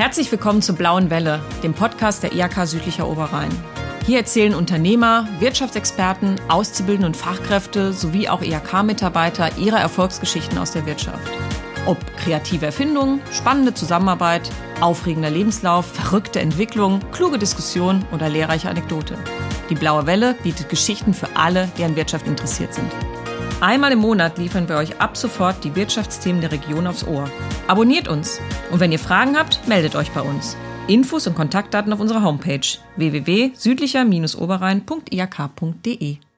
Herzlich willkommen zur Blauen Welle, dem Podcast der IHK Südlicher Oberrhein. Hier erzählen Unternehmer, Wirtschaftsexperten, Auszubildende und Fachkräfte sowie auch IHK-Mitarbeiter ihre Erfolgsgeschichten aus der Wirtschaft. Ob kreative Erfindungen, spannende Zusammenarbeit, aufregender Lebenslauf, verrückte Entwicklung, kluge Diskussion oder lehrreiche Anekdote. Die Blaue Welle bietet Geschichten für alle, die an Wirtschaft interessiert sind. Einmal im Monat liefern wir euch ab sofort die Wirtschaftsthemen der Region aufs Ohr. Abonniert uns und wenn ihr Fragen habt, meldet euch bei uns. Infos und Kontaktdaten auf unserer Homepage www.südlicher-oberrhein.iak.de